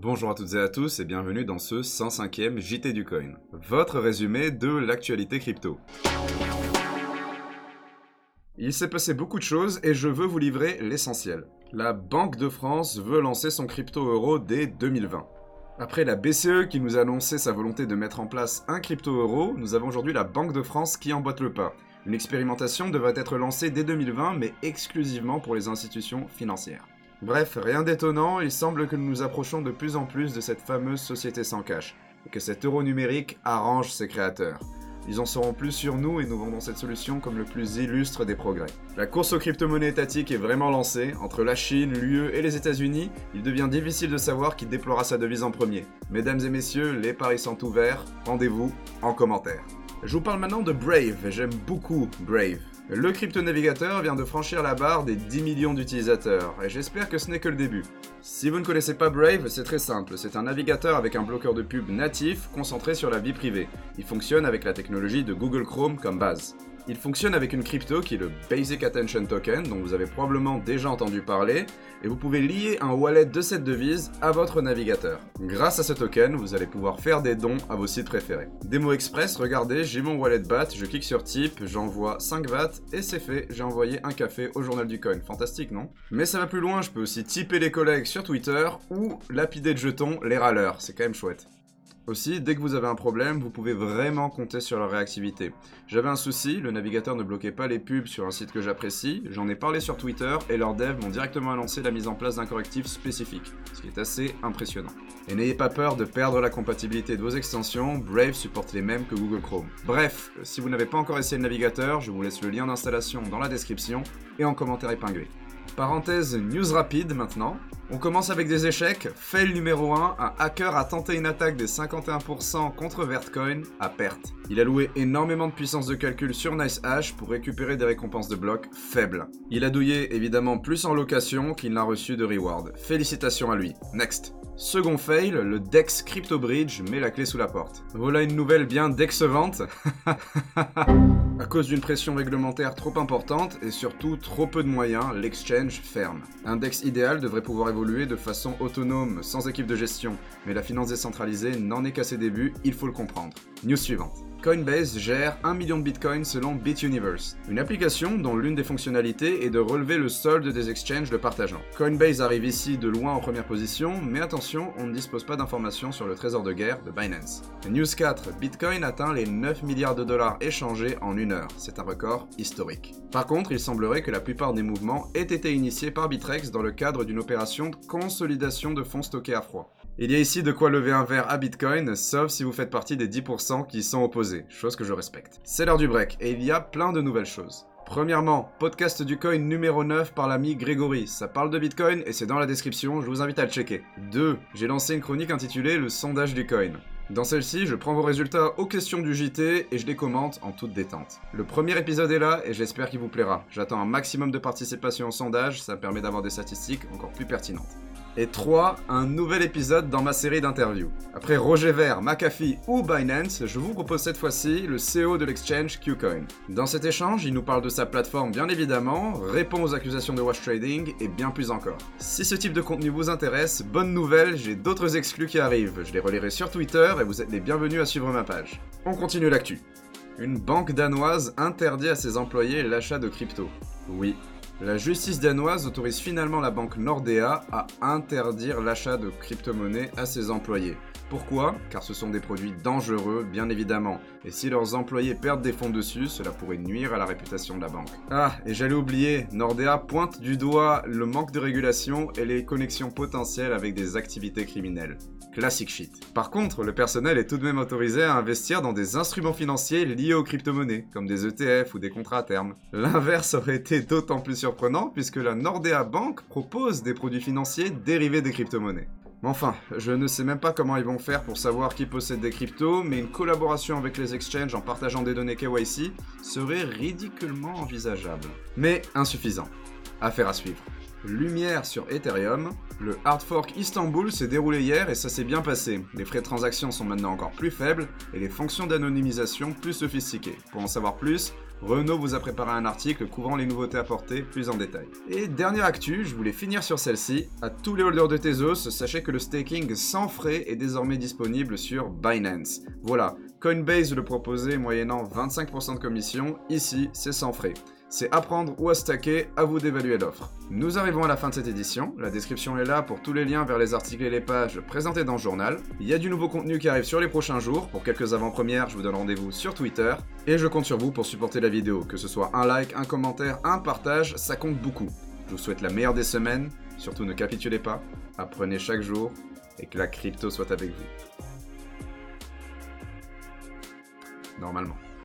Bonjour à toutes et à tous et bienvenue dans ce 105e JT du Coin, votre résumé de l'actualité crypto. Il s'est passé beaucoup de choses et je veux vous livrer l'essentiel. La Banque de France veut lancer son crypto-euro dès 2020. Après la BCE qui nous a annoncé sa volonté de mettre en place un crypto-euro, nous avons aujourd'hui la Banque de France qui emboîte le pas. Une expérimentation devrait être lancée dès 2020 mais exclusivement pour les institutions financières. Bref, rien d'étonnant, il semble que nous nous approchons de plus en plus de cette fameuse société sans cash, et que cet euro numérique arrange ses créateurs. Ils en sauront plus sur nous et nous vendons cette solution comme le plus illustre des progrès. La course aux crypto-monnaies étatiques est vraiment lancée. Entre la Chine, l'UE et les États-Unis, il devient difficile de savoir qui déploiera sa devise en premier. Mesdames et messieurs, les paris sont ouverts. Rendez-vous en commentaire. Je vous parle maintenant de Brave j'aime beaucoup Brave. Le crypto-navigateur vient de franchir la barre des 10 millions d'utilisateurs, et j'espère que ce n'est que le début. Si vous ne connaissez pas Brave, c'est très simple, c'est un navigateur avec un bloqueur de pub natif concentré sur la vie privée. Il fonctionne avec la technologie de Google Chrome comme base. Il fonctionne avec une crypto qui est le Basic Attention Token, dont vous avez probablement déjà entendu parler, et vous pouvez lier un wallet de cette devise à votre navigateur. Grâce à ce token, vous allez pouvoir faire des dons à vos sites préférés. Démo express, regardez, j'ai mon wallet BAT, je clique sur type, j'envoie 5 BAT, et c'est fait, j'ai envoyé un café au journal du coin. Fantastique, non? Mais ça va plus loin, je peux aussi typer les collègues sur Twitter, ou lapider de jetons les râleurs, c'est quand même chouette. Aussi, dès que vous avez un problème, vous pouvez vraiment compter sur leur réactivité. J'avais un souci, le navigateur ne bloquait pas les pubs sur un site que j'apprécie, j'en ai parlé sur Twitter et leurs devs m'ont directement annoncé la mise en place d'un correctif spécifique, ce qui est assez impressionnant. Et n'ayez pas peur de perdre la compatibilité de vos extensions, Brave supporte les mêmes que Google Chrome. Bref, si vous n'avez pas encore essayé le navigateur, je vous laisse le lien d'installation dans la description et en commentaire épinglé. Parenthèse news rapide maintenant. On commence avec des échecs. Fail numéro 1, un hacker a tenté une attaque des 51% contre Vertcoin à perte. Il a loué énormément de puissance de calcul sur NiceHash pour récupérer des récompenses de blocs faibles. Il a douillé évidemment plus en location qu'il n'a reçu de reward. Félicitations à lui. Next. Second fail, le Dex Crypto Bridge met la clé sous la porte. Voilà une nouvelle bien dexevante. à cause d'une pression réglementaire trop importante et surtout trop peu de moyens, l'exchange ferme. Un DEX idéal devrait pouvoir évoluer de façon autonome, sans équipe de gestion, mais la finance décentralisée n'en est qu'à ses débuts, il faut le comprendre. News suivante. Coinbase gère 1 million de bitcoins selon BitUniverse, une application dont l'une des fonctionnalités est de relever le solde des exchanges le partageant. Coinbase arrive ici de loin en première position, mais attention, on ne dispose pas d'informations sur le trésor de guerre de Binance. News 4, Bitcoin atteint les 9 milliards de dollars échangés en une heure, c'est un record historique. Par contre, il semblerait que la plupart des mouvements aient été initiés par Bitrex dans le cadre d'une opération de consolidation de fonds stockés à froid. Il y a ici de quoi lever un verre à Bitcoin, sauf si vous faites partie des 10% qui sont opposés, chose que je respecte. C'est l'heure du break, et il y a plein de nouvelles choses. Premièrement, podcast du coin numéro 9 par l'ami Grégory. Ça parle de Bitcoin et c'est dans la description, je vous invite à le checker. 2. J'ai lancé une chronique intitulée Le sondage du coin. Dans celle-ci, je prends vos résultats aux questions du JT et je les commente en toute détente. Le premier épisode est là et j'espère qu'il vous plaira. J'attends un maximum de participation au sondage, ça permet d'avoir des statistiques encore plus pertinentes. Et 3. Un nouvel épisode dans ma série d'interviews. Après Roger Ver, McAfee ou Binance, je vous propose cette fois-ci le CEO de l'exchange Qcoin. Dans cet échange, il nous parle de sa plateforme bien évidemment, répond aux accusations de wash trading et bien plus encore. Si ce type de contenu vous intéresse, bonne nouvelle, j'ai d'autres exclus qui arrivent. Je les relirai sur Twitter et vous êtes les bienvenus à suivre ma page. On continue l'actu. Une banque danoise interdit à ses employés l'achat de crypto. Oui, la justice danoise autorise finalement la banque Nordea à interdire l'achat de crypto-monnaies à ses employés. Pourquoi Car ce sont des produits dangereux, bien évidemment, et si leurs employés perdent des fonds dessus, cela pourrait nuire à la réputation de la banque. Ah, et j'allais oublier, Nordea pointe du doigt le manque de régulation et les connexions potentielles avec des activités criminelles. Classic shit. Par contre, le personnel est tout de même autorisé à investir dans des instruments financiers liés aux crypto-monnaies, comme des ETF ou des contrats à terme. L'inverse aurait été d'autant plus surprenant puisque la Nordea Bank propose des produits financiers dérivés des crypto-monnaies. Enfin, je ne sais même pas comment ils vont faire pour savoir qui possède des cryptos, mais une collaboration avec les exchanges en partageant des données KYC serait ridiculement envisageable. Mais insuffisant. Affaire à suivre. Lumière sur Ethereum, le hard fork Istanbul s'est déroulé hier et ça s'est bien passé. Les frais de transaction sont maintenant encore plus faibles et les fonctions d'anonymisation plus sophistiquées. Pour en savoir plus, Renault vous a préparé un article couvrant les nouveautés apportées plus en détail. Et dernière actu, je voulais finir sur celle-ci. À tous les holders de Tezos, sachez que le staking sans frais est désormais disponible sur Binance. Voilà, Coinbase le proposait moyennant 25% de commission, ici c'est sans frais. C'est apprendre ou à stacker, à vous d'évaluer l'offre. Nous arrivons à la fin de cette édition, la description est là pour tous les liens vers les articles et les pages présentés dans le journal. Il y a du nouveau contenu qui arrive sur les prochains jours, pour quelques avant-premières je vous donne rendez-vous sur Twitter, et je compte sur vous pour supporter la vidéo, que ce soit un like, un commentaire, un partage, ça compte beaucoup. Je vous souhaite la meilleure des semaines, surtout ne capitulez pas, apprenez chaque jour, et que la crypto soit avec vous. Normalmente.